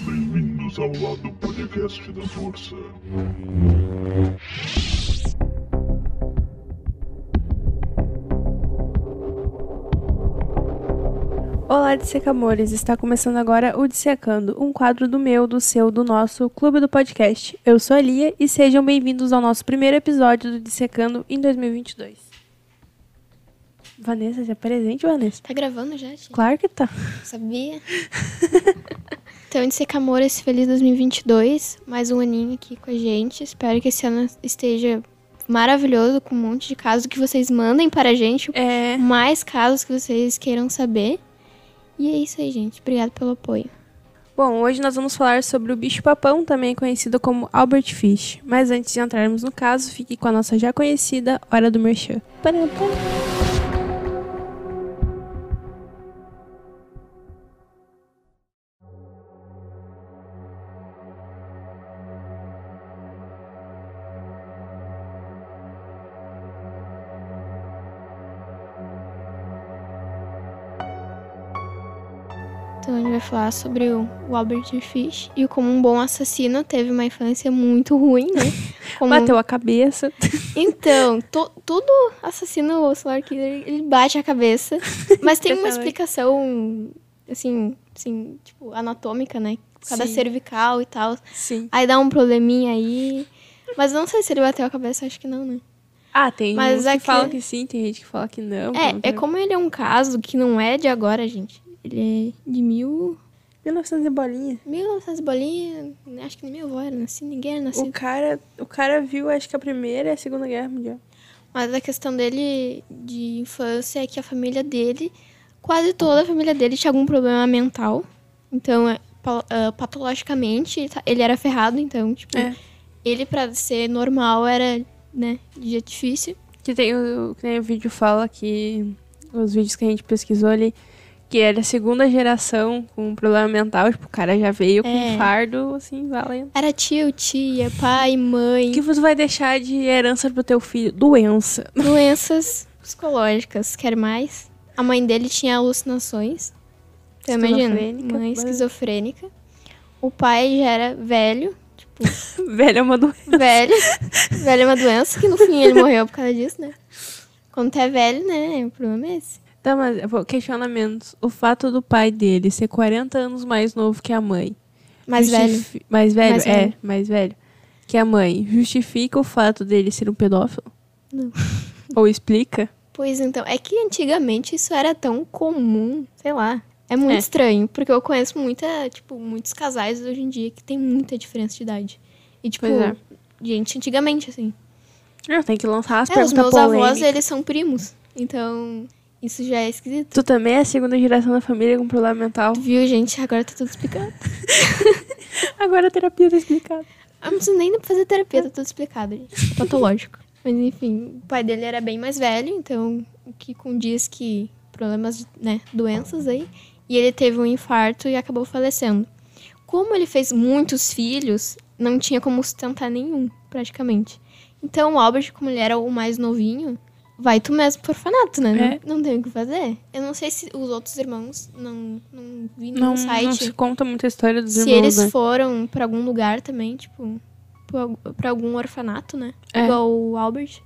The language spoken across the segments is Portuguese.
Bem-vindos ao lado podcast da Força. Olá, dissecamores! Está começando agora o Dissecando, um quadro do meu, do seu, do nosso Clube do Podcast. Eu sou a Lia e sejam bem-vindos ao nosso primeiro episódio do Dissecando em 2022. Vanessa, já presente, Vanessa? Tá gravando já, gente? Claro que tá. Sabia? então, Dissecamores, feliz 2022. Mais um aninho aqui com a gente. Espero que esse ano esteja maravilhoso, com um monte de casos que vocês mandem para a gente. É. Mais casos que vocês queiram saber. E é isso aí, gente. Obrigada pelo apoio. Bom, hoje nós vamos falar sobre o bicho-papão, também conhecido como Albert Fish. Mas antes de entrarmos no caso, fique com a nossa já conhecida Hora do Merchan. Param, Então a gente vai falar sobre o o Albert Fish e como um bom assassino teve uma infância muito ruim, né? Como... Bateu a cabeça. Então, to- todo assassino ou serial killer, ele bate a cabeça. Mas tem uma explicação, assim, assim, tipo, anatômica, né? Por causa da Sim. cervical e tal. Sim. Aí dá um probleminha aí. Mas não sei se ele bateu a cabeça, acho que não, né? Ah, tem Mas uns que aqui- falam que sim, tem gente que fala que não. É, é como ele é um caso que não é de agora, gente. Ele é de mil... 1900 e bolinha. 1900 bolinha, acho que nem minha avó era nascida, ninguém era nascido. O cara, o cara viu, acho que a primeira e a segunda guerra mundial. Mas a questão dele de infância é que a família dele, quase toda a família dele tinha algum problema mental. Então, é, ah, patologicamente, ele tá- ele era ferrado, então, tipo, É. ele pra ser normal era, né, de jeito difícil. Que tem o, que nem o vídeo fala que os vídeos que a gente pesquisou ali, que era a segunda geração com um problema mental, tipo, o cara já veio com É. um fardo, assim, valendo. Era tio, tia, pai, mãe, O que você vai deixar de herança pro teu filho? Doença. doenças psicológicas, quer mais? A mãe dele tinha alucinações. Então, imagina, mãe esquizofrênica. O pai já era velho, Velho é uma doença. velho. velho é uma doença que no fim ele morreu por causa disso, né? Quando tu é velho, né? O problema é esse. Tá, mas questionamentos. O fato do pai dele ser 40 anos mais novo que a mãe. Mais velho. Mais velho, Mais é, velho. mais velho. Que a mãe. Justifica o fato dele ser um pedófilo? Não. Ou explica? Pois então, é que antigamente isso era tão comum, sei lá. É muito É. estranho, porque eu conheço muita, tipo, muitos casais hoje em dia que tem muita diferença de idade. E, tipo, é. gente, antigamente, assim. Eu tenho que lançar as É, os perguntas meus avós, eles são primos. Então, isso já é esquisito. Tu também é a segunda geração da família com problema mental. Viu, gente? Agora tá tudo explicado. Agora a terapia tá explicada. Eu não preciso nem fazer terapia, tá tudo explicado, gente. É patológico. Mas enfim, o pai dele era bem mais velho, então o que condiz que problemas, né, doenças aí. E ele teve um infarto e acabou falecendo. Como ele fez muitos filhos, não tinha como sustentar nenhum, praticamente. Então o Albert, como ele era o mais novinho, vai tu mesmo pro orfanato, né? É. Não, não tem o que fazer. Eu não sei se os outros irmãos não, não vi Não, site não se conta muita história dos se irmãos, eles né? foram pra algum lugar também, tipo, pra- pra algum orfanato, né? É. Igual o Albert.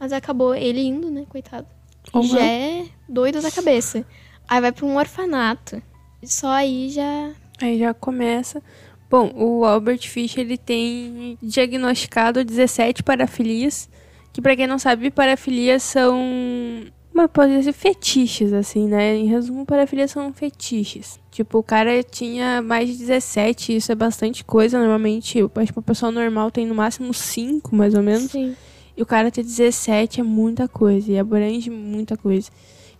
Mas acabou ele indo, né? Coitado. Ou já é doido da cabeça. Aí vai pra um orfanato. Só aí já. Aí já começa. Bom, o Albert Fish, ele tem diagnosticado 17 parafilias, que pra quem não sabe, parafilias são uma pode dizer fetiches assim, né? Em resumo, parafilias são fetiches. Tipo, o cara tinha mais de 17, isso é bastante coisa, normalmente, eu acho que uma pessoa normal tem no máximo 5, mais ou menos. Sim. E o cara ter 17 é muita coisa, e abrange muita coisa.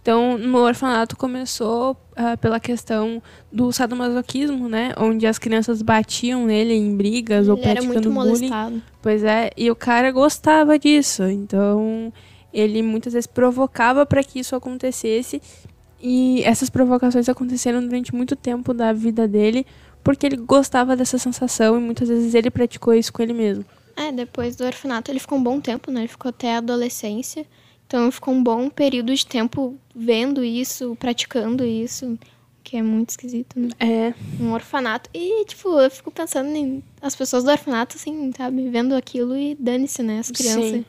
Então, no orfanato começou ah, pela questão do sadomasoquismo, né? Onde as crianças batiam nele em brigas ou Ele era praticando muito bullying. molestado. Pois é, e o cara gostava disso. Então, ele muitas vezes provocava para que isso acontecesse. E essas provocações aconteceram durante muito tempo da vida dele, porque ele gostava dessa sensação e muitas vezes ele praticou isso com ele mesmo. É, depois do orfanato ele ficou um bom tempo, né? Ele ficou até a adolescência. Então ficou um bom período de tempo vendo isso, praticando isso. que é muito esquisito, né? É, Um orfanato. E, tipo, eu fico pensando em as pessoas do orfanato, assim, sabe? Vendo aquilo e dane-se, né? As crianças. Sim.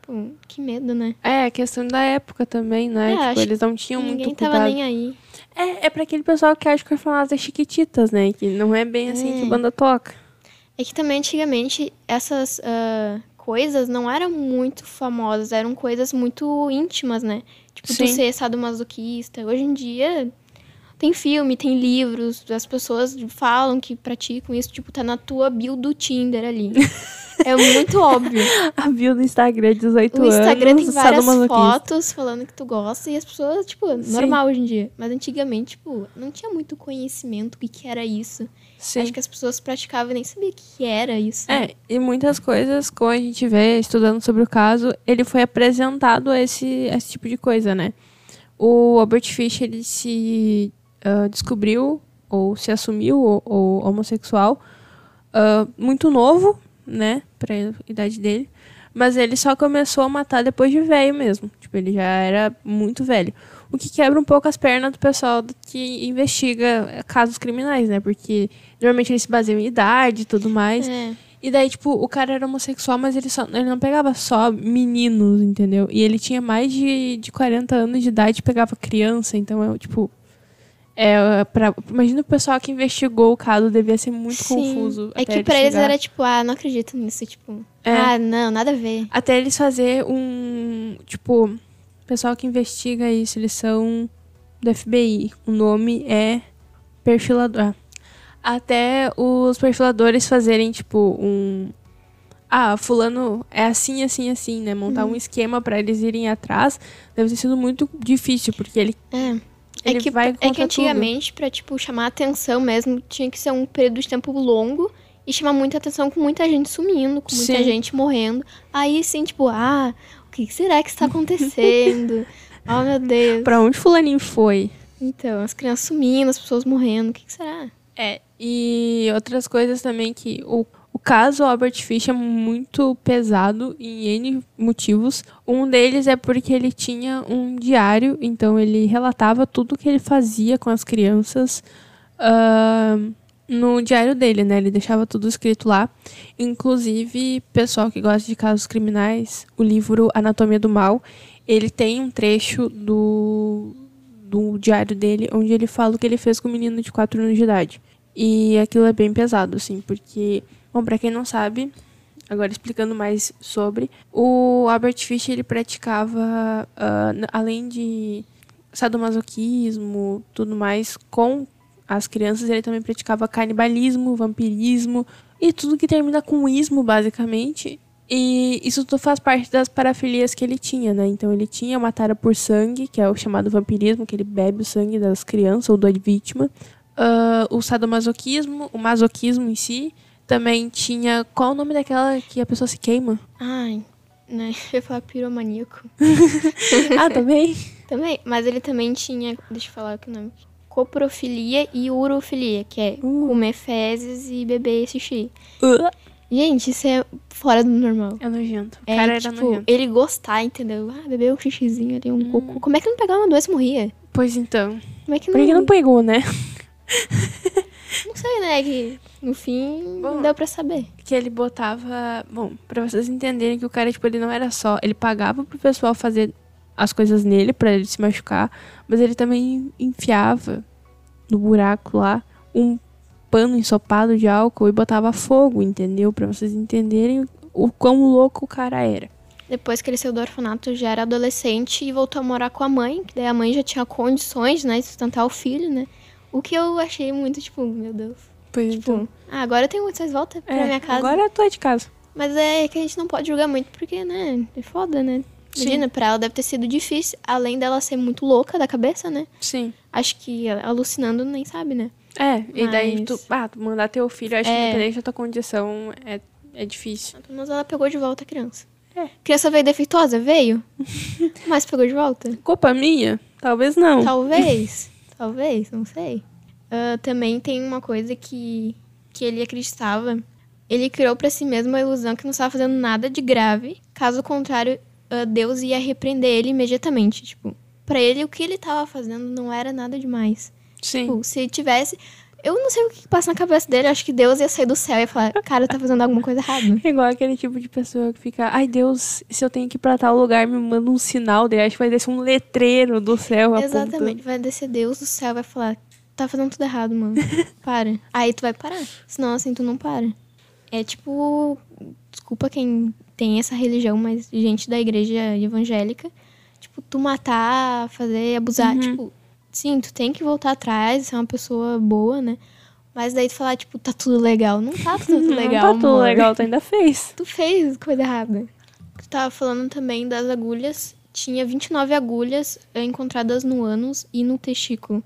Tipo, que medo, né? é a questão da época também, né? É, tipo, eles não tinham Ninguém muito tava cuidado. nem aí. É, é pra aquele pessoal que acha que o orfanato é chiquititas, né? Que não é bem assim que É. a banda toca. É que também, antigamente, essas ah, coisas não eram muito famosas. Eram coisas muito íntimas, né? Tipo, Sim. tu ser sadomasoquista. Hoje em dia... Tem filme, tem livros, as pessoas falam que praticam isso, tipo, tá na tua bio do Tinder ali. é muito óbvio. A bio do Instagram, 18 O anos. Instagram tem várias fotos falando que tu gosta e as pessoas, tipo, normal hoje em dia. Mas antigamente, tipo, não tinha muito conhecimento do que, que era isso. Sim. Acho que as pessoas praticavam e nem sabiam o que, que era isso. É, e muitas coisas, como a gente vê estudando sobre o caso, ele foi apresentado a esse, a esse tipo de coisa, né? O Albert Fish, ele se descobriu, ou se assumiu, ou, ou homossexual, ah, muito novo, né? Pra idade dele. Mas ele só começou a matar depois de velho mesmo. Tipo, ele já era muito velho. O que quebra um pouco as pernas do pessoal que investiga casos criminais, né? Porque normalmente eles se baseiam em idade e tudo mais. É. E daí, tipo, o cara era homossexual, mas ele, só, ele não pegava só meninos, entendeu? E ele tinha mais de, de 40 anos de idade e pegava criança, então é tipo. É, pra, imagina o pessoal que investigou o caso, devia ser muito Sim. confuso. É até que pra eles chegar- era tipo, ah, não acredito nisso. Tipo, É. ah, não, nada a ver. Até eles fazer um. Tipo, o pessoal que investiga isso, eles são do FBI. O nome é perfilador. Ah. Até os perfiladores fazerem, tipo, um. Ah, fulano é assim, assim, assim, né? Montar um esquema pra eles irem atrás deve ter sido muito difícil, porque ele, É. É ele que, vai é que antigamente, pra, tipo, chamar atenção mesmo, tinha que ser um período de tempo longo e chamar muita atenção com muita gente sumindo, com muita Sim. gente morrendo. Aí, sim, tipo, ah, o que será que está acontecendo? oh, meu Deus. tudo. Pra onde fulaninho foi? Então, as crianças sumindo, as pessoas morrendo, o que, que será? É, e outras coisas também que o, o caso Albert Fish é muito pesado em N motivos. Um deles é porque ele tinha um diário, então ele relatava tudo que ele fazia com as crianças ah, no diário dele, né? Ele deixava tudo escrito lá. Inclusive, pessoal que gosta de casos criminais, o livro Anatomia do Mal, ele tem um trecho do, do diário dele onde ele fala o que ele fez com um menino de 4 anos de idade. E aquilo é bem pesado, assim, porque, bom, pra quem não sabe, agora explicando mais sobre, o Albert Fish, ele praticava, n- além de sadomasoquismo, tudo mais, com as crianças, ele também praticava canibalismo, vampirismo e tudo que termina com ismo, basicamente. E isso tudo faz parte das parafilias que ele tinha, né? Então ele tinha uma tara por sangue, que é o chamado vampirismo, que ele bebe o sangue das crianças ou da vítima. Ah, o sadomasoquismo, o masoquismo em si. Também tinha. Qual o nome daquela que a pessoa se queima? Ai, né? Eu ia falar piromaníaco. ah, também? Também, mas ele também tinha, deixa eu falar aqui o nome. Coprofilia e urofilia, que é Uh. comer fezes e beber xixi. Uh, Gente, isso é fora do normal. é nojento. O É, cara era tipo, nojento. ele gostar, entendeu? Ah, beber um xixizinho ali, um cocô. Como é que não pegava uma doença e morria? Pois então. Como é que Por não... que não pegou, né? Não sei, né? Que no fim Bom. não deu pra saber. que ele botava. Bom, pra vocês entenderem que o cara, tipo, ele não era só. Ele pagava pro pessoal fazer as coisas nele pra ele se machucar, mas ele também enfiava no buraco lá um pano ensopado de álcool e botava fogo, entendeu? Pra vocês entenderem o quão louco o cara era. Depois que ele saiu do orfanato, já era adolescente e voltou a morar com a mãe, que daí a mãe já tinha condições, né, de sustentar o filho, né? O que eu achei muito, tipo, meu Deus. Pois Tipo, ah, agora eu tenho condições, volta pra é, minha casa. agora tu é de casa. Mas é que a gente não pode julgar muito, porque, né, é foda, né? Imagina, pra ela deve ter sido difícil, além dela ser muito louca da cabeça, né? Sim. Acho que alucinando nem sabe, né? É, e daí Mas- tu, ah, tu mandar teu filho, acho que É. independente da tua condição, é, é difícil. Mas ela pegou de volta a criança. É. Criança veio defeituosa? Veio. Mas pegou de volta? Culpa minha? Talvez não. Talvez. Talvez, não sei. Ah, também tem uma coisa que, que ele acreditava. Ele criou pra si mesmo a ilusão que não estava fazendo nada de grave. Caso contrário, ah, Deus ia repreender ele imediatamente. Tipo, pra ele, o que ele tava fazendo não era nada demais. Sim. Tipo, se tivesse. Eu não sei o que passa na cabeça dele. Acho que Deus ia sair do céu e falar: Cara, tá fazendo alguma coisa errada. É igual aquele tipo de pessoa que fica, ai Deus, se eu tenho que ir pra tal lugar, me manda um sinal, daí acho que vai descer um letreiro do céu apontando. Exatamente. Vai descer Deus do céu vai falar: Tá fazendo tudo errado, mano. Para. Aí tu vai parar. Senão, assim, tu não para. É tipo. Desculpa quem tem essa religião, mas gente da igreja evangélica. Tipo, tu matar, fazer, abusar. Uhum. Tipo, sim, tu tem que voltar atrás, ser uma pessoa boa, né? Mas daí tu falar, tipo, tá tudo legal. Não tá tudo Não legal, tá tudo amor. legal, tu ainda fez. Tu fez coisa errada. Tu tava falando também das agulhas. Tinha 29 agulhas encontradas no ânus e no testículo.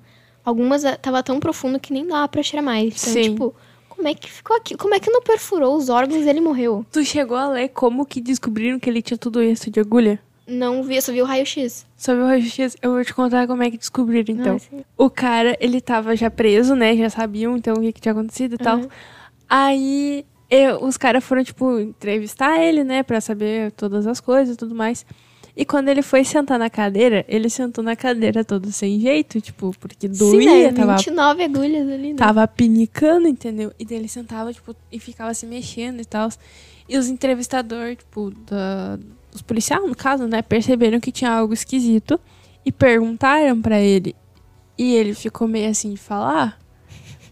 Algumas eh, tava tão profundo que nem dava pra tirar mais. Então, Sim. tipo, como é que ficou aqui? Como é que não perfurou os órgãos e ele morreu? Tu chegou a ler como que descobriram que ele tinha tudo isso de agulha? Não vi, só vi o raio-x. Só viu o raio-x? Eu vou te contar como é que descobriram, então. Sim. O cara, ele tava já preso, né? Já sabiam, então, o que, que tinha acontecido e tal. Uhum. Aí, eu- os caras foram, tipo, entrevistar ele, né? Pra saber todas as coisas e tudo mais. E quando ele foi sentar na cadeira, ele sentou na cadeira todo sem jeito, tipo, porque doía, Sim, né? tava 29 agulhas ali, né? tava pinicando, entendeu? E daí ele sentava, tipo, e ficava se mexendo e tal. E os entrevistadores, tipo, da, os policiais, no caso, né, perceberam que tinha algo esquisito e perguntaram pra ele. E ele ficou meio assim de falar.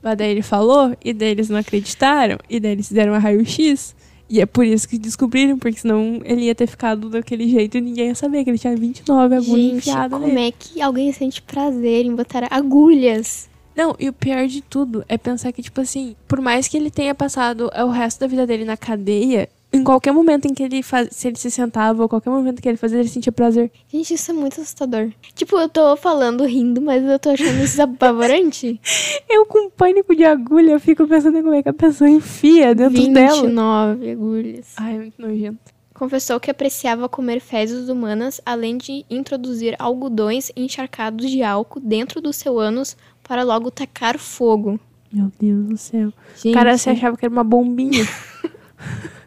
Mas daí ele falou, e daí eles não acreditaram, e daí eles fizeram um raio-x. E é por isso que descobriram, porque senão ele ia ter ficado daquele jeito e ninguém ia saber que ele tinha 29 agulhas Gente, enfiadas como nele. é que alguém sente prazer em botar agulhas? Não, e o pior de tudo é pensar que, tipo assim, por mais que ele tenha passado o resto da vida dele na cadeia, em qualquer momento em que ele faz, se ele se sentava, ou qualquer momento que ele fazia, ele sentia prazer. Gente, isso é muito assustador. Tipo, eu tô falando rindo, mas eu tô achando isso apavorante. Eu, com pânico de agulha, eu fico pensando em como é que a pessoa enfia dentro dela. 29 agulhas. Ai, é muito nojento. Confessou que apreciava comer fezes humanas, além de introduzir algodões encharcados de álcool dentro do seu ânus para logo tacar fogo. Meu Deus do céu. Gente, O cara se achava que era uma bombinha.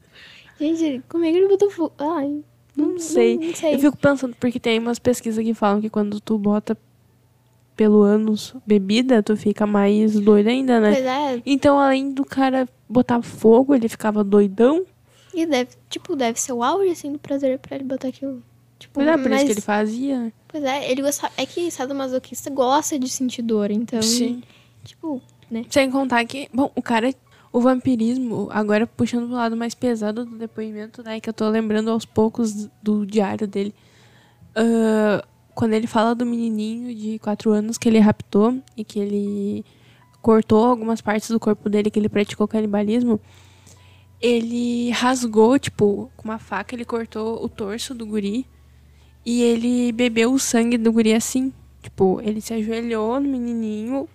gente como é que ele botou fogo? Ai, Não sei. Não, sei. Eu fico pensando, porque tem umas pesquisas que falam que quando tu bota pelo ânus bebida, tu fica mais doido ainda, né? Pois é, Então, além do cara botar fogo, ele ficava doidão. e deve, tipo, deve ser o auge, assim, do prazer pra ele botar aquilo. Tipo, Pois é, por mas, isso que ele fazia. Pois é, ele gostava, é que sadomasoquista gosta de sentir dor, então, Sim. tipo, né? Sem contar que, bom, o cara, o vampirismo, agora puxando pro lado mais pesado do depoimento, né, que eu tô lembrando aos poucos do diário dele. Ah, quando ele fala do menininho de 4 anos que ele raptou e que ele cortou algumas partes do corpo dele, que ele praticou canibalismo, ele rasgou, tipo, com uma faca, ele cortou o torso do guri e ele bebeu o sangue do guri assim. Tipo, ele se ajoelhou no menininho,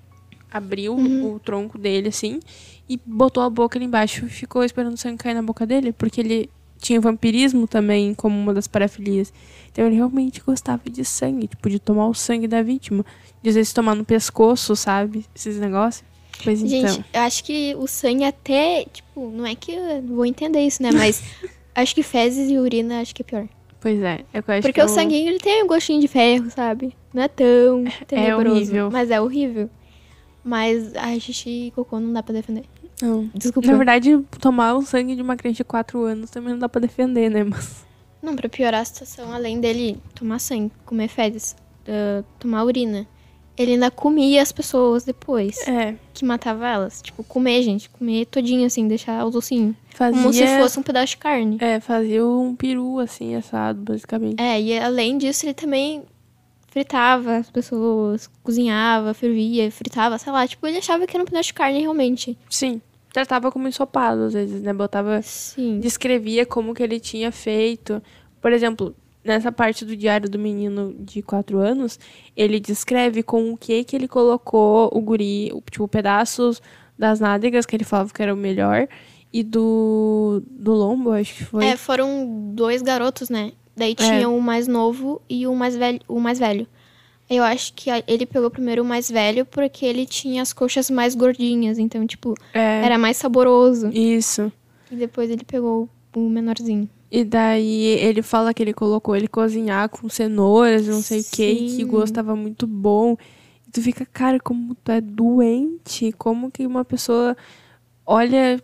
abriu o tronco dele assim e botou a boca ali embaixo e ficou esperando o sangue cair na boca dele, porque ele tinha vampirismo também como uma das parafilias. Então ele realmente gostava de sangue, tipo, de tomar o sangue da vítima. De às vezes tomar no pescoço, sabe? Esses negócios. Pois então. Gente, eu acho que o sangue até, tipo, não é que eu vou entender isso, né? Mas acho que fezes e urina acho que é pior. Pois é. é que eu acho Porque que o eu- sanguinho, ele tem um gostinho de ferro, sabe? Não é tão tenebroso. horrível. Mas é horrível. Mas a xixi e cocô não dá pra defender. Não. Desculpa. Na verdade, tomar o sangue de uma criança de 4 anos também não dá pra defender, né? Mas. Não, pra piorar a situação, além dele tomar sangue, comer fezes, ah, tomar urina, ele ainda comia as pessoas depois. É. Que matava elas. Tipo, comer, gente. Comer todinho, assim, deixar os ossinhos. Fazia. Como se fosse um pedaço de carne. É, fazia um peru assim, assado, basicamente. É, e além disso, ele também fritava as pessoas, cozinhava, fervia, fritava, sei lá. Tipo, ele achava que era um pedaço de carne realmente. Sim. Tratava como ensopado, às vezes, né? Botava. Sim. Descrevia como que ele tinha feito. Por exemplo, nessa parte do diário do menino de 4 anos, ele descreve com o que que ele colocou o guri, tipo, pedaços das nádegas, que ele falava que era o melhor, e do, do lombo, acho que foi. É, foram dois garotos, né? Daí tinha o mais novo e o mais velho. O mais velho. Eu acho que ele pegou primeiro o mais velho porque ele tinha as coxas mais gordinhas. Então, tipo, É, era mais saboroso. Isso. E depois ele pegou o menorzinho. E daí ele fala que ele colocou ele cozinhar com cenouras, não sei o que, que Sim. o gosto tava muito bom. E tu fica, cara, como tu é doente, como que uma pessoa olha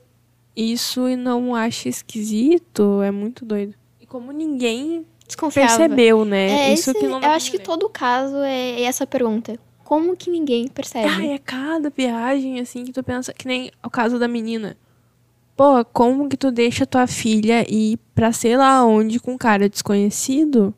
isso e não acha esquisito, é muito doido. Como ninguém Desconfiava. percebeu, né? É, isso esse- que não eu acho que todo caso é essa pergunta. Como que ninguém percebe? Ai, é cada viagem, assim, que tu pensa, que nem o caso da menina. Pô, como que tu deixa tua filha ir pra sei lá onde com um cara desconhecido?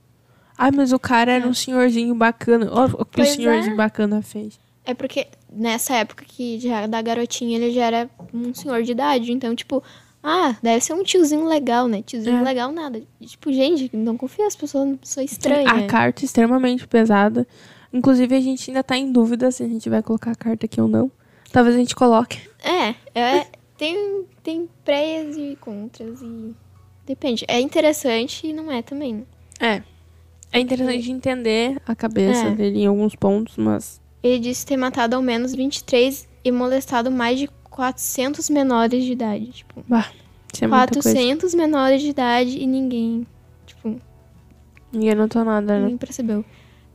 Ai, mas o cara era É. um senhorzinho bacana. Ó, o que o senhorzinho é. bacana fez. É porque nessa época que já da garotinha ele já era um senhor de idade. Então, tipo, ah, deve ser um tiozinho legal, né? Tiozinho É. legal nada. Tipo, gente, não confia, as pessoas são pessoa estranha. A carta é extremamente pesada. Inclusive, a gente ainda tá em dúvida se a gente vai colocar a carta aqui ou não. Talvez a gente coloque. É, é tem, tem prés e contras e. Depende. É interessante e não é também. né? É. É interessante de entender a cabeça É. dele em alguns pontos, mas. Ele disse ter matado ao menos 23 e molestado mais de 400 menores de idade. Tipo, Bah, isso é muita coisa. 400 menores de idade e ninguém. Tipo, Ninguém notou nada, né? ninguém percebeu.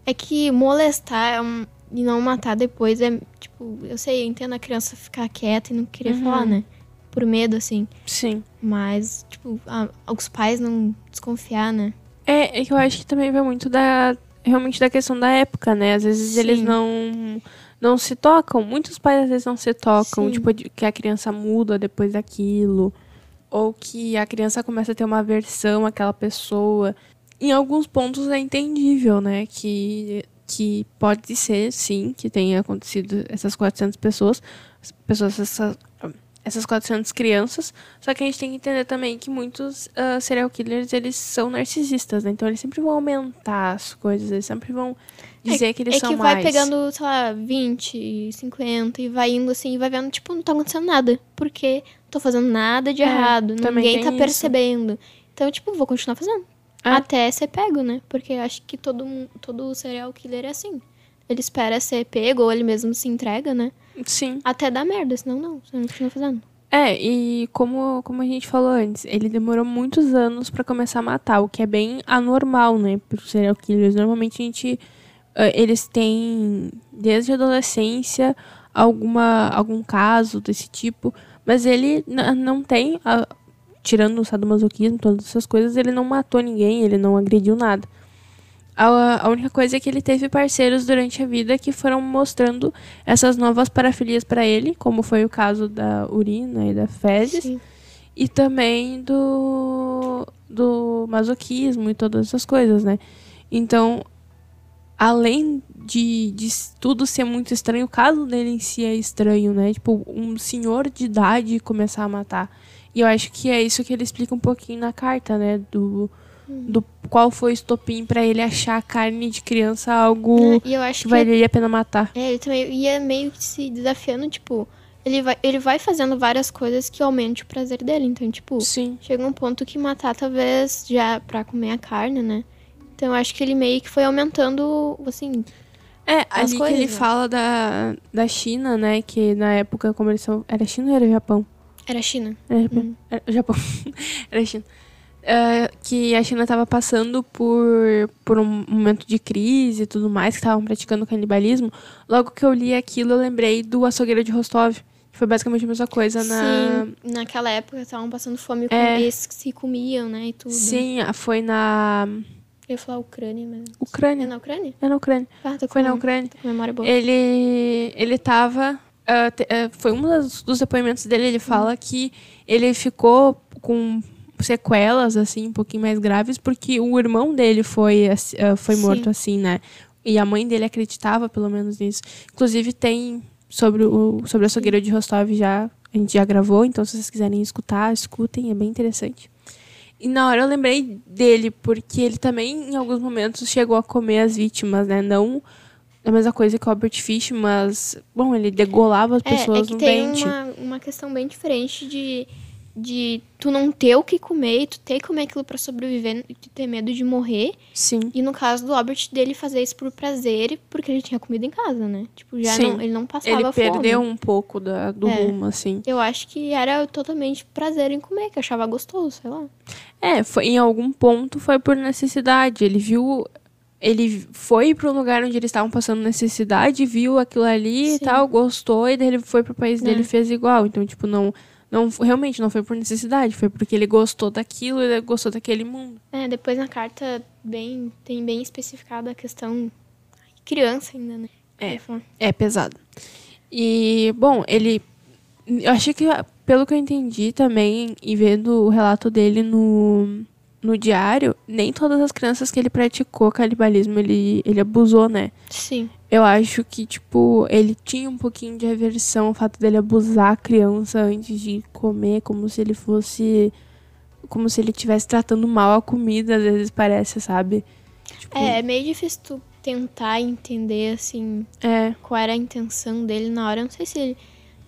É que molestar é um- e não matar depois é, tipo, eu sei, eu entendo a criança ficar quieta e não querer Uhum. falar, né? Por medo, assim. Sim. Mas, tipo, a- os pais não desconfiar, né? É, é que eu acho que também vai muito da. Realmente da questão da época, né? Às vezes eles Sim. não. Não se tocam. Muitos pais às vezes não se tocam. Sim. Tipo, que a criança muda depois daquilo. Ou que a criança começa a ter uma aversão àquela pessoa. Em alguns pontos é entendível, né? Que, que pode ser, sim, que tenha acontecido essas 400 pessoas. Pessoas, essas, essas 400 crianças. Só que a gente tem que entender também que muitos ah, serial killers, eles são narcisistas, né? Então eles sempre vão aumentar as coisas, eles sempre vão dizer que eles é são que vai mais. pegando, sei lá, 20, 50 e vai indo assim, e vai vendo, tipo, não tá acontecendo nada. Porque não tô fazendo nada de É, errado. Ninguém tá isso. percebendo. Então, tipo, vou continuar fazendo. É. Até ser pego, né? Porque eu acho que todo, todo serial killer é assim. Ele espera ser pego, ou ele mesmo se entrega, né? Sim. Até dar merda, senão não, você não continua fazendo. É, e como, como a gente falou antes, ele demorou muitos anos pra começar a matar, o que é bem anormal, né, para serial killers. Normalmente a gente, ah, eles têm desde a adolescência alguma algum caso desse tipo, mas ele não tem, tirando o sadomasoquismo, todas essas coisas, ele não matou ninguém, ele não agrediu nada. A, a única coisa é que ele teve parceiros durante a vida que foram mostrando essas novas parafilias pra ele, como foi o caso da urina e da fezes, Sim. e também do, do masoquismo e todas essas coisas, né? Então, além de, de tudo ser muito estranho, o caso dele em si é estranho, né? Tipo, um senhor de idade começar a matar. E eu acho que é isso que ele explica um pouquinho na carta, né? Do, do qual foi o estopim pra ele achar a carne de criança algo? E eu acho que que valeria a pena matar. É, ele também ia meio que se desafiando, tipo, ele vai, ele vai fazendo várias coisas que aumente o prazer dele. Então, tipo, Sim. chega um ponto que matar talvez já pra comer a carne, né? Então eu acho que ele meio que foi aumentando, assim, É, ali coisas, que ele né? fala da, da China, né? Que na época, como eles são. Era China ou era Japão? era China. Era Japão. Hum. Era Japão. era China. É, que a China estava passando por, por um momento de crise e tudo mais, que estavam praticando canibalismo. Logo que eu li aquilo, eu lembrei do açougueiro de Rostov. que Foi basicamente a mesma coisa na. Sim, naquela época estavam passando fome com É. que se comiam, né, e tudo. Sim, foi na Eu ia falar Ucrânia, mas... É Ucrânia. na Ucrânia? É na Ucrânia. Ah, tô com, Foi na Ucrânia. tô com memória boa. Ele, ele tava. ah, te- ah, foi um dos, dos depoimentos dele. Ele fala que ele ficou com sequelas, assim, um pouquinho mais graves, porque o irmão dele foi, ah, foi Sim. morto assim, né? E a mãe dele acreditava, pelo menos, nisso. Inclusive, tem sobre o sobre a açougueira de Rostov já. A gente já gravou, então se vocês quiserem escutar, escutem, é bem interessante. E na hora eu lembrei dele, porque ele também, em alguns momentos, chegou a comer as vítimas, né? Não a mesma coisa que o Albert Fish, mas, bom, ele degolava as É, pessoas é que no tem dente. uma, uma questão bem diferente de, de tu não ter o que comer e tu ter que comer aquilo pra sobreviver e tu ter medo de morrer. Sim. E no caso do Albert, dele fazer isso por prazer, porque ele tinha comida em casa, né? Tipo, já não, ele não passava Ele fome. perdeu um pouco da, do É. rumo, assim. Eu acho que era totalmente prazer em comer, que achava gostoso, sei lá. É, foi, em algum ponto foi por necessidade. Ele viu ele foi para um lugar onde eles estavam passando necessidade, viu aquilo ali Sim. e tal, gostou, e daí ele foi pro país dele É. e fez igual. Então, tipo, não, não realmente não foi por necessidade, foi porque ele gostou daquilo, ele gostou daquele mundo. É, depois na carta bem, tem bem especificada a questão criança ainda, né? É. É pesado. E, bom, ele. Eu achei que, pelo que eu entendi também, e vendo o relato dele no, no diário, nem todas as crianças que ele praticou canibalismo ele, ele abusou, né? Sim. Eu acho que, tipo, ele tinha um pouquinho de aversão ao fato dele abusar a criança antes de comer, como se ele fosse. Como se ele estivesse tratando mal a comida, às vezes parece, sabe? Tipo, É, é meio difícil tu tentar entender, assim, é. qual era a intenção dele na hora. Eu não sei se ele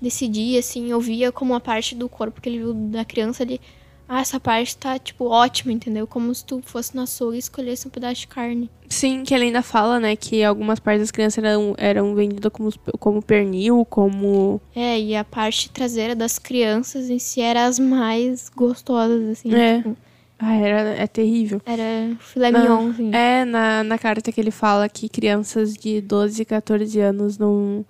decidia, assim, eu via como a parte do corpo que ele viu da criança ali. Ah, essa parte tá, tipo, ótima, entendeu? Como se tu fosse no açougue e escolhesse um pedaço de carne. Sim, que ele ainda fala, né, que algumas partes das crianças eram, eram vendidas como, como pernil, como. É, e a parte traseira das crianças em si era as mais gostosas, assim. É. tipo, Ah, era, é terrível. era filé mignon, assim. É, na, na carta que ele fala que crianças de 12, 14 anos não,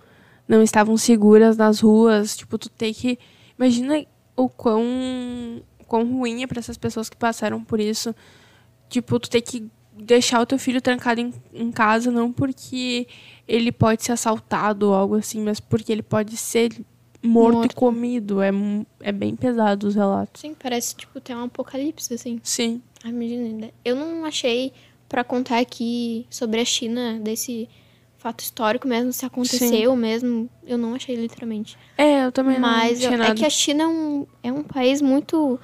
não estavam seguras nas ruas. Tipo, tu tem que. Imagina o quão, quão ruim é pra essas pessoas que passaram por isso. Tipo, tu tem que deixar o teu filho trancado em, em casa, não porque ele pode ser assaltado ou algo assim, mas porque ele pode ser morto, Morto. e comido. É, é bem pesado os relatos. Sim, parece, tipo, ter um apocalipse, assim. Sim. Ai, imagina. Eu não achei pra contar aqui sobre a China, desse fato histórico mesmo, se aconteceu mesmo. Eu não achei, literalmente. É, eu também Mas não tinha eu- nada. é que a China é um, é um país muito.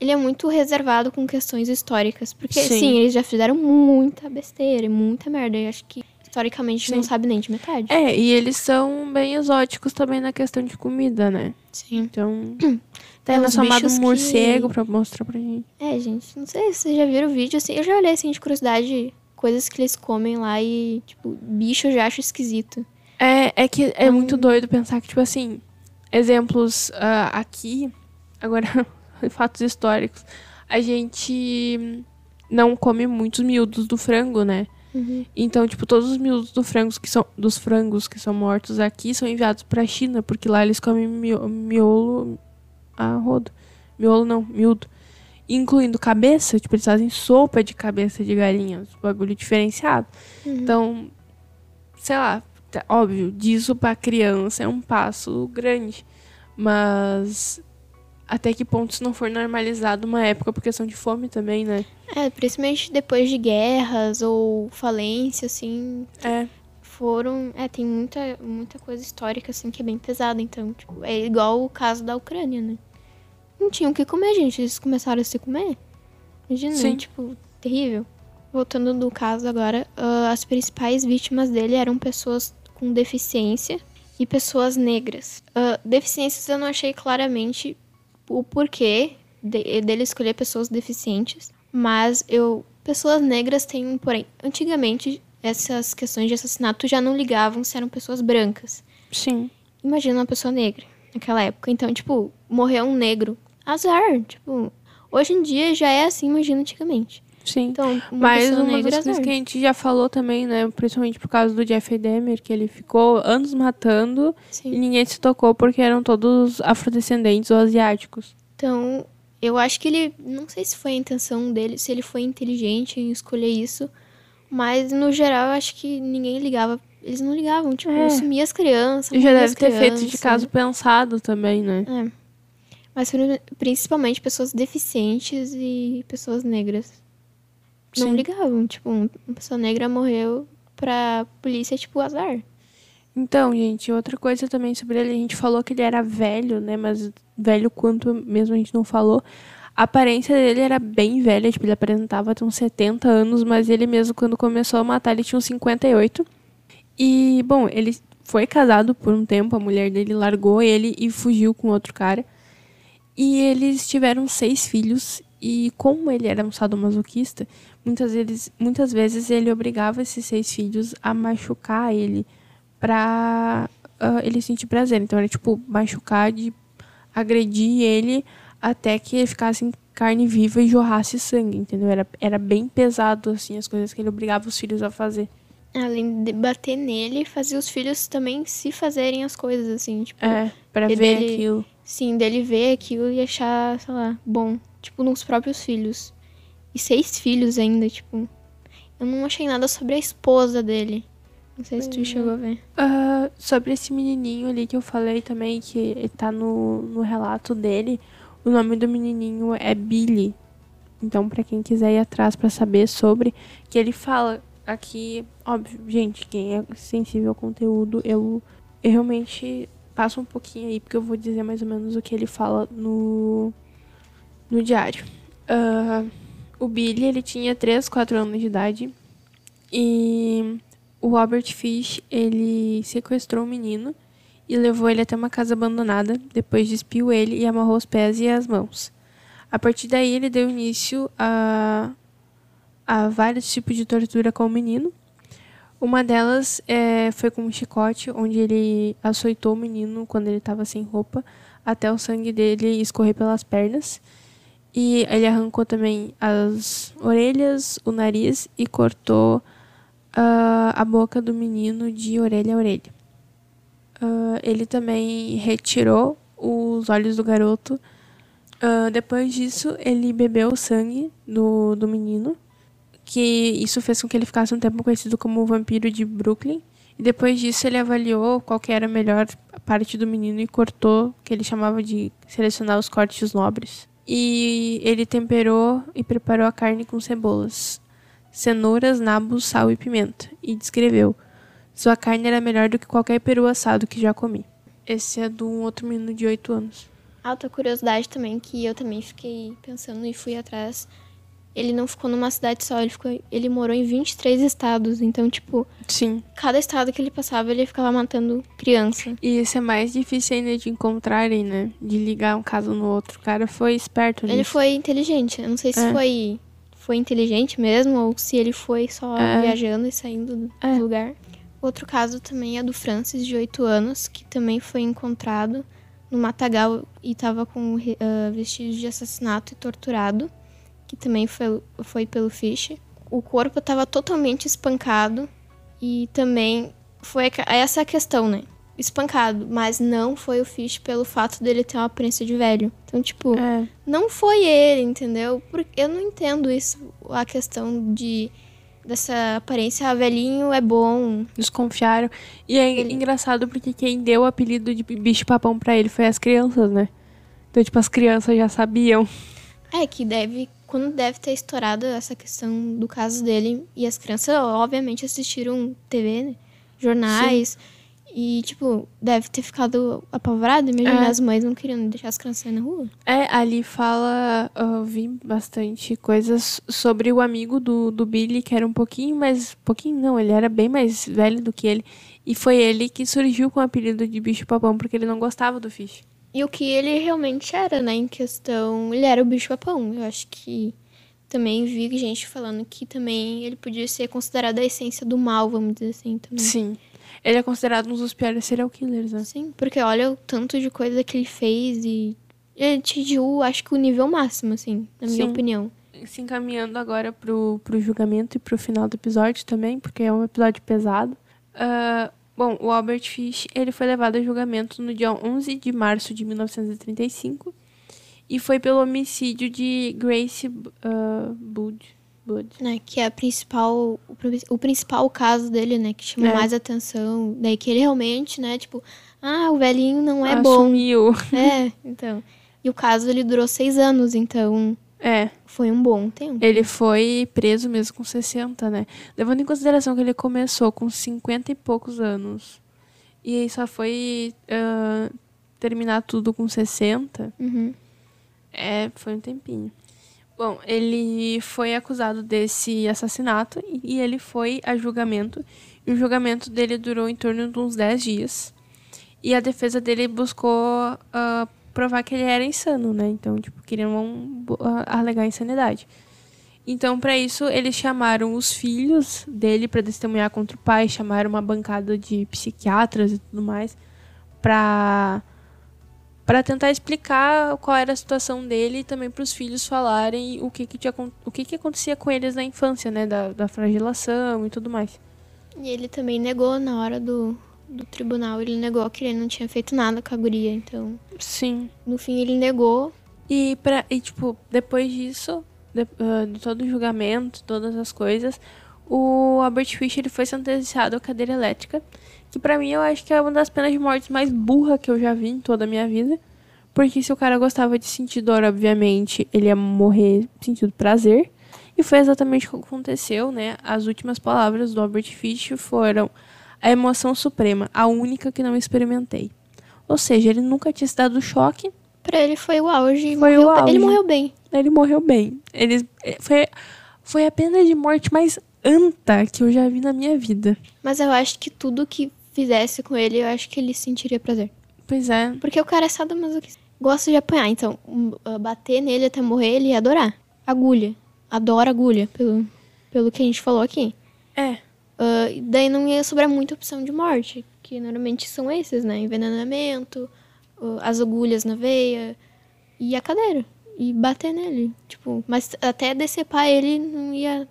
Ele é muito reservado com questões históricas. Porque, Sim. sim, eles já fizeram muita besteira e muita merda. Eu acho que historicamente não Sim. sabe nem de metade. É, e eles são bem exóticos também na questão de comida, né? Sim. Então, É, tem um uns chamado bichos que- morcego pra mostrar pra gente. É, gente, não sei se vocês já viram o vídeo, assim, eu já olhei, assim, de curiosidade, coisas que eles comem lá e, tipo, bicho eu já acho esquisito. É, é que é Então- muito doido pensar que, tipo assim, exemplos ah, aqui, agora, fatos históricos, a gente não come muitos miúdos do frango, né? Uhum. Então, tipo, todos os miúdos do frangos que são, dos frangos que são mortos aqui são enviados pra China, porque lá eles comem mio- miolo a rodo. Miolo não, miúdo. Incluindo cabeça, tipo, eles fazem sopa de cabeça de galinha, um bagulho diferenciado. Uhum. Então, sei lá, tá- óbvio, disso pra criança é um passo grande. Mas até que ponto isso não for normalizado uma época por questão de fome também, né? É, principalmente depois de guerras ou falência, assim, É. foram... É, tem muita, muita coisa histórica, assim, que é bem pesada, então, tipo, é igual o caso da Ucrânia, né? Não tinham o que comer, gente, eles começaram a se comer. Imagina, Sim. tipo, terrível. Voltando do caso agora, ah, as principais vítimas dele eram pessoas com deficiência e pessoas negras. Ah, deficiências eu não achei claramente o porquê de- dele escolher pessoas deficientes, mas eu pessoas negras têm um porém. Antigamente essas questões de assassinato já não ligavam se eram pessoas brancas. Sim. Imagina uma pessoa negra naquela época. Então, tipo, morreu um negro. Azar. Tipo, hoje em dia já é assim, imagina antigamente. Sim. Então, uma Mas uma negra das é coisas que a gente já falou também, né? Principalmente por causa do Jeffrey Dahmer, que ele ficou anos matando e Sim. ninguém se tocou porque eram todos afrodescendentes ou asiáticos. Então, eu acho que ele. Não sei se foi a intenção dele, se ele foi inteligente em escolher isso. Mas, no geral, eu acho que ninguém ligava. Eles não ligavam, tipo, É. sumia as crianças. E já deve ter feito de caso pensado também, né? É. Mas pri- principalmente pessoas deficientes e pessoas negras. Não Sim. ligavam. Tipo, um- uma pessoa negra morreu pra polícia, tipo, azar. Então, gente, outra coisa também sobre ele, a gente falou que ele era velho, né? Mas velho quanto mesmo a gente não falou. A aparência dele era bem velha, tipo, ele apresentava ter uns 70 anos, mas ele mesmo, quando começou a matar, ele tinha uns 58. E, bom, ele foi casado por um tempo, a mulher dele largou ele e fugiu com outro cara. E eles tiveram seis filhos, e como ele era um sadomasoquista, muitas vezes, muitas vezes ele obrigava esses seis filhos a machucar ele pra ah, ele sentir prazer. Então era tipo machucar de agredir ele até que ele ficasse em carne viva e jorrasse sangue, entendeu? Era, era bem pesado, assim, as coisas que ele obrigava os filhos a fazer. Além de bater nele, fazia os filhos também se fazerem as coisas, assim, tipo... É, pra ver dele- aquilo. Sim, dele ver aquilo e achar, sei lá, bom. Tipo, nos próprios filhos. E seis filhos ainda, tipo. Eu não achei nada sobre a esposa dele. Não sei se tu chegou a ver. Ah, sobre esse menininho ali que eu falei também, que tá no, no relato dele, o nome do menininho é Billy. Então, pra quem quiser ir atrás pra saber sobre, que ele fala aqui, óbvio, gente, quem é sensível ao conteúdo, eu, eu realmente passo um pouquinho aí, porque eu vou dizer mais ou menos o que ele fala no, no diário. Ah, o Billy, ele tinha 3, 4 anos de idade e o Robert Fish, ele sequestrou o menino e levou ele até uma casa abandonada, depois despiu ele e amarrou os pés e as mãos. A partir daí, ele deu início a, a vários tipos de tortura com o menino. Uma delas é, foi com um chicote, onde ele açoitou o menino quando ele estava sem roupa, até o sangue dele escorrer pelas pernas. E ele arrancou também as orelhas, o nariz e cortou ah, a boca do menino de orelha a orelha. Ah, ele também retirou os olhos do garoto. Ah, depois disso, ele bebeu o sangue do, do menino, que isso fez com que ele ficasse um tempo conhecido como o vampiro de Brooklyn. E depois disso, ele avaliou qual que era a melhor parte do menino e cortou, que ele chamava de selecionar os cortes nobres. E ele temperou e preparou a carne com cebolas, cenouras, nabos, sal e pimenta, e descreveu: Sua carne era melhor do que qualquer peru assado que já comi. Esse é de um outro menino de 8 anos. Alta curiosidade também, que eu também fiquei pensando e fui atrás. Ele não ficou numa cidade só, ele, ficou, ele morou em 23 estados. Então, tipo, Sim. cada estado que ele passava, ele ficava matando criança. E esse é mais difícil ainda de encontrarem, né? De ligar um caso no outro. O cara foi esperto ali. Ele foi inteligente. Eu não sei se É. foi, foi inteligente mesmo ou se ele foi só É. viajando e saindo do É. lugar. Outro caso também é do Francis, de 8 anos, que também foi encontrado no matagal e estava com uh, vestígios de assassinato e torturado, que também foi, foi pelo Fish. O corpo estava totalmente espancado e também foi essa a questão, né? Espancado, mas não foi o Fish pelo fato dele ter uma aparência de velho. Então, tipo, É. não foi ele, entendeu? Porque eu não entendo isso, a questão de dessa aparência, ah, velhinho é bom. Desconfiaram. E é Ele- engraçado porque quem deu o apelido de bicho papão pra ele foi as crianças, né? Então, tipo, as crianças já sabiam. É que deve, quando deve ter estourado essa questão do caso dele e as crianças obviamente assistiram TV, né? jornais e tipo, deve ter ficado apavorado, imagina É. as mães não queriam deixar as crianças na rua. É, ali fala, eu vi bastante coisas sobre o amigo do, do Billy, que era um pouquinho mais. Pouquinho não, ele era bem mais velho do que ele. E foi ele que surgiu com o apelido de bicho papão, porque ele não gostava do Fish. E o que ele realmente era, né, em questão, ele era o bicho papão. Eu acho que também vi gente falando que também ele podia ser considerado a essência do mal, vamos dizer assim, também. Sim. Ele é considerado um dos piores serial killers, né? Sim, porque olha o tanto de coisa que ele fez e ele atingiu, acho que o nível máximo, assim, na minha Sim. opinião. Se encaminhando agora pro, pro julgamento e pro final do episódio também, porque é um episódio pesado. Ah, bom, o Albert Fish, ele foi levado a julgamento no dia 11 de março de 1935 e foi pelo homicídio de Grace uh, Blood. Blood. Né, que é a principal, o, o principal caso dele, né, que chama É. mais atenção. Daí que ele realmente, né, tipo, ah, o velhinho não é bom. Assumiu. É, então. E o caso ele durou seis anos, então É, foi um bom tempo. ele foi preso mesmo com 60, né? Levando em consideração que ele começou com 50 e poucos anos. E só foi ah, terminar tudo com 60. Uhum. É, foi um tempinho. Bom, ele foi acusado desse assassinato e ele foi a julgamento. E o julgamento dele durou em torno de uns 10 dias. E a defesa dele buscou ah, provar que ele era insano, né? Então, tipo, queriam alegar insanidade. Então, para isso, eles chamaram os filhos dele para testemunhar contra o pai, chamaram uma bancada de psiquiatras e tudo mais para para tentar explicar qual era a situação dele e também para os filhos falarem o que que, tinha, o que que acontecia com eles na infância, né, da, da fragilação e tudo mais. E ele também negou na hora do, do tribunal, ele negou que ele não tinha feito nada com a guria, então... Sim. No fim ele negou. E, pra, e tipo, depois disso, de, uh, de todo o julgamento, todas as coisas, o Albert Fish ele foi sentenciado à cadeira elétrica que para mim eu acho que é uma das penas de morte mais burra que eu já vi em toda a minha vida. Porque se o cara gostava de sentir dor, obviamente, ele ia morrer sentindo prazer. E foi exatamente o que aconteceu, né? As últimas palavras do Albert Fish foram a emoção suprema, a única que não experimentei. Ou seja, ele nunca tinha se dado choque. Pra ele foi o auge. Foi morreu, o auge. Ele morreu bem. Ele morreu bem. Ele, foi, foi a pena de morte mais anta que eu já vi na minha vida. Mas eu acho que tudo que fizesse com ele, eu acho que ele sentiria prazer. Pois é. Porque o cara é sadomasoquista. Gosta de apanhar, então uh, bater nele até morrer, ele ia adorar. Agulha. Adora agulha, pelo, pelo que a gente falou aqui. É. Uh, daí não ia sobrar muita opção de morte, que normalmente são esses, né? Envenenamento, uh, as agulhas na veia e a cadeira. E bater nele. Tipo, mas até decepar ele não ia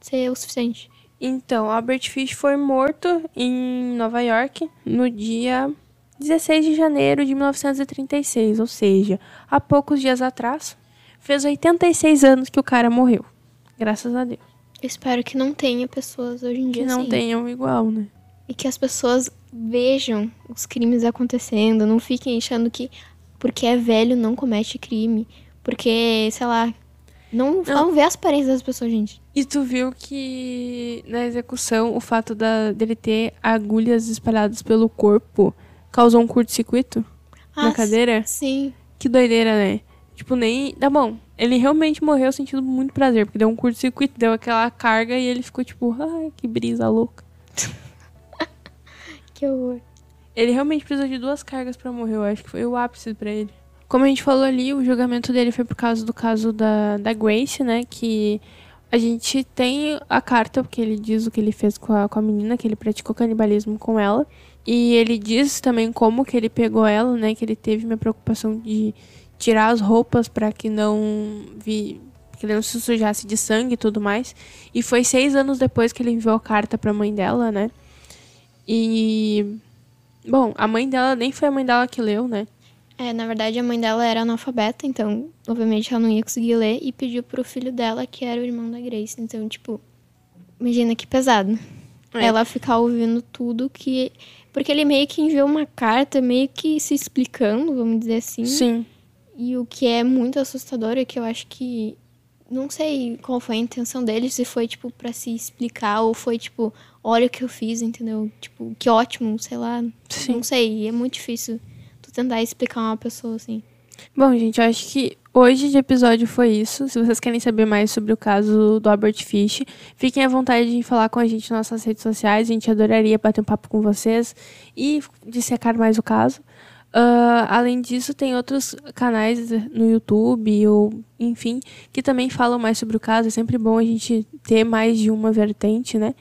ser o suficiente. Então, Albert Fish foi morto em Nova York no dia 16 de janeiro de 1936, ou seja, há poucos dias atrás. Fez 86 anos que o cara morreu. Graças a Deus. Espero que não tenha pessoas hoje em dia Que não assim. tenham igual, né? E que as pessoas vejam os crimes acontecendo, não fiquem achando que porque é velho não comete crime, porque, sei lá, não, Não. não vê as aparências das pessoas, gente. E tu viu que na execução o fato da, dele ter agulhas espalhadas pelo corpo causou um curto-circuito na Ah, cadeira? Sim. Que doideira, né? Tipo, nem. Tá bom. Ele realmente morreu sentindo muito prazer, porque deu um curto-circuito, deu aquela carga e ele ficou tipo, ai, que brisa louca. Que horror. Ele realmente precisou de duas cargas pra morrer, eu acho que foi o ápice pra ele. Como a gente falou ali, o julgamento dele foi por causa do caso da, da Grace, né? Que a gente tem a carta, porque ele diz o que ele fez com a, com a menina, que ele praticou canibalismo com ela. E ele diz também como que ele pegou ela, né? Que ele teve uma preocupação de tirar as roupas para que não vi que ele não se sujasse de sangue e tudo mais. E foi seis anos depois que ele enviou a carta pra mãe dela, né? E bom, a mãe dela nem foi a mãe dela que leu, né? É, na verdade, a mãe dela era analfabeta, então, obviamente, ela não ia conseguir ler e pediu pro filho dela, que era o irmão da Grace. Então, tipo, imagina que pesado. É. Ela ficar ouvindo tudo que. Porque ele meio que enviou uma carta, meio que se explicando, vamos dizer assim. Sim. E o que é muito assustador é que eu acho que. Não sei qual foi a intenção dele, se foi, tipo, pra se explicar, ou foi, tipo, olha o que eu fiz, entendeu? Tipo, que ótimo, sei lá. Sim. Não sei, é muito difícil tu tentar explicar uma pessoa assim. Bom, gente, eu acho que hoje de episódio foi isso. Se vocês querem saber mais sobre o caso do Albert Fish, fiquem à vontade de falar com a gente nas nossas redes sociais. A gente adoraria bater um papo com vocês e dissecar mais o caso. Ah, além disso, tem outros canais no YouTube ou enfim que também falam mais sobre o caso. É sempre bom a gente ter mais de uma vertente, né?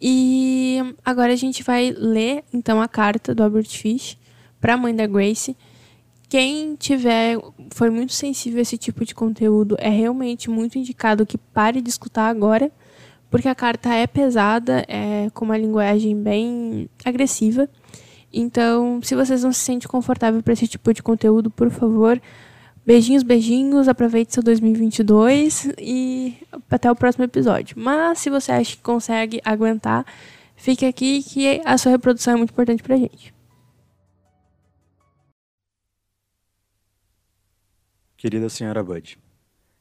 E agora a gente vai ler então a carta do Albert Fish para a mãe da Grace. Quem tiver foi muito sensível a esse tipo de conteúdo, é realmente muito indicado que pare de escutar agora, porque a carta é pesada, é com uma linguagem bem agressiva. Então, se vocês não se sentem confortável para esse tipo de conteúdo, por favor, beijinhos, beijinhos, aproveite seu 2022 e até o próximo episódio. Mas se você acha que consegue aguentar, fique aqui que a sua reprodução é muito importante pra gente. Querida senhora Bud,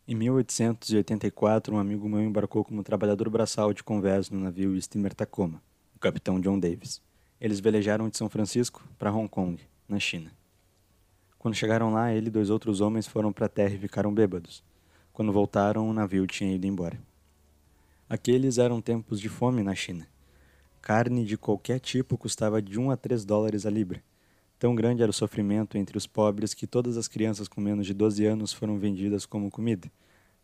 em 1884, um amigo meu embarcou como trabalhador braçal de convés no navio steamer Tacoma, o capitão John Davis. Eles velejaram de São Francisco para Hong Kong, na China. Quando chegaram lá, ele e dois outros homens foram para a terra e ficaram bêbados. Quando voltaram, o navio tinha ido embora. Aqueles eram tempos de fome na China. Carne de qualquer tipo custava de 1 a 3 dólares a libra. Tão grande era o sofrimento entre os pobres que todas as crianças com menos de 12 anos foram vendidas como comida,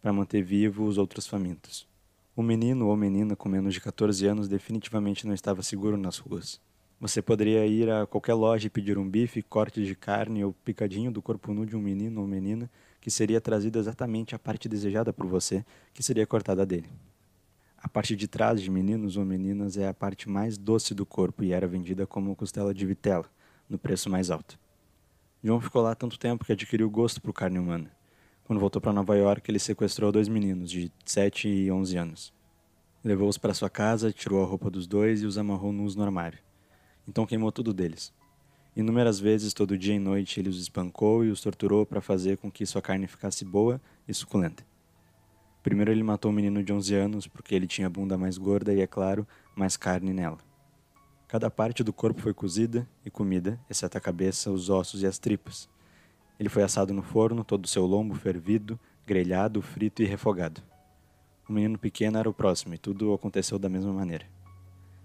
para manter vivo os outros famintos. O menino ou menina com menos de 14 anos definitivamente não estava seguro nas ruas. Você poderia ir a qualquer loja e pedir um bife, corte de carne ou picadinho do corpo nu de um menino ou menina que seria trazido exatamente a parte desejada por você, que seria cortada dele. A parte de trás de meninos ou meninas é a parte mais doce do corpo e era vendida como costela de vitela, no preço mais alto. John ficou lá tanto tempo que adquiriu gosto por carne humana. Quando voltou para Nova York, ele sequestrou dois meninos de 7 e 11 anos. Levou-os para sua casa, tirou a roupa dos dois e os amarrou nus no armário. Então queimou tudo deles. Inúmeras vezes, todo dia e noite, ele os espancou e os torturou para fazer com que sua carne ficasse boa e suculenta. Primeiro ele matou o menino de 11 anos porque ele tinha a bunda mais gorda e, é claro, mais carne nela. Cada parte do corpo foi cozida e comida, exceto a cabeça, os ossos e as tripas. Ele foi assado no forno, todo o seu lombo fervido, grelhado, frito e refogado. O menino pequeno era o próximo e tudo aconteceu da mesma maneira.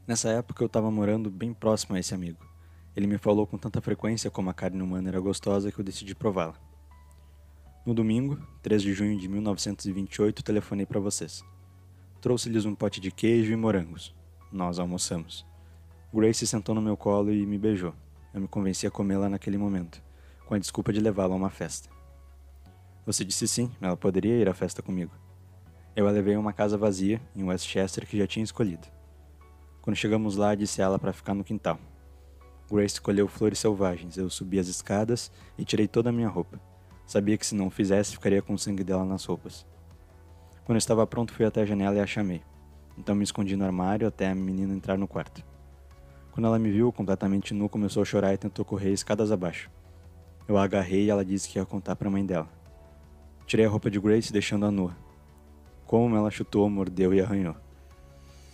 Nessa época eu estava morando bem próximo a esse amigo. Ele me falou com tanta frequência como a carne humana era gostosa que eu decidi prová-la. No domingo, 3 de junho de 1928, telefonei para vocês. Trouxe-lhes um pote de queijo e morangos. Nós almoçamos. Grace sentou no meu colo e me beijou. Eu me convenci a comê-la naquele momento, com a desculpa de levá-la a uma festa. Você disse sim, ela poderia ir à festa comigo. Eu a levei a uma casa vazia, em Westchester, que já tinha escolhido. Quando chegamos lá, disse ela para ficar no quintal. Grace colheu flores selvagens, eu subi as escadas e tirei toda a minha roupa. Sabia que se não o fizesse, ficaria com o sangue dela nas roupas. Quando estava pronto, fui até a janela e a chamei. Então me escondi no armário até a menina entrar no quarto. Quando ela me viu completamente nu, começou a chorar e tentou correr escadas abaixo. Eu a agarrei e ela disse que ia contar para a mãe dela. Tirei a roupa de Grace deixando-a nua. Como ela chutou, mordeu e arranhou.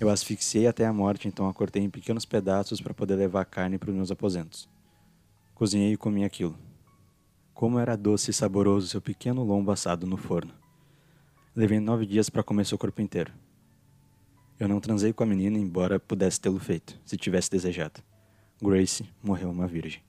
Eu asfixiei até a morte, então a cortei em pequenos pedaços para poder levar a carne para os meus aposentos. Cozinhei e comi aquilo. Como era doce e saboroso seu pequeno lombo assado no forno. Levei nove dias para comer seu corpo inteiro. Eu não transei com a menina, embora pudesse tê-lo feito, se tivesse desejado. Grace morreu uma virgem.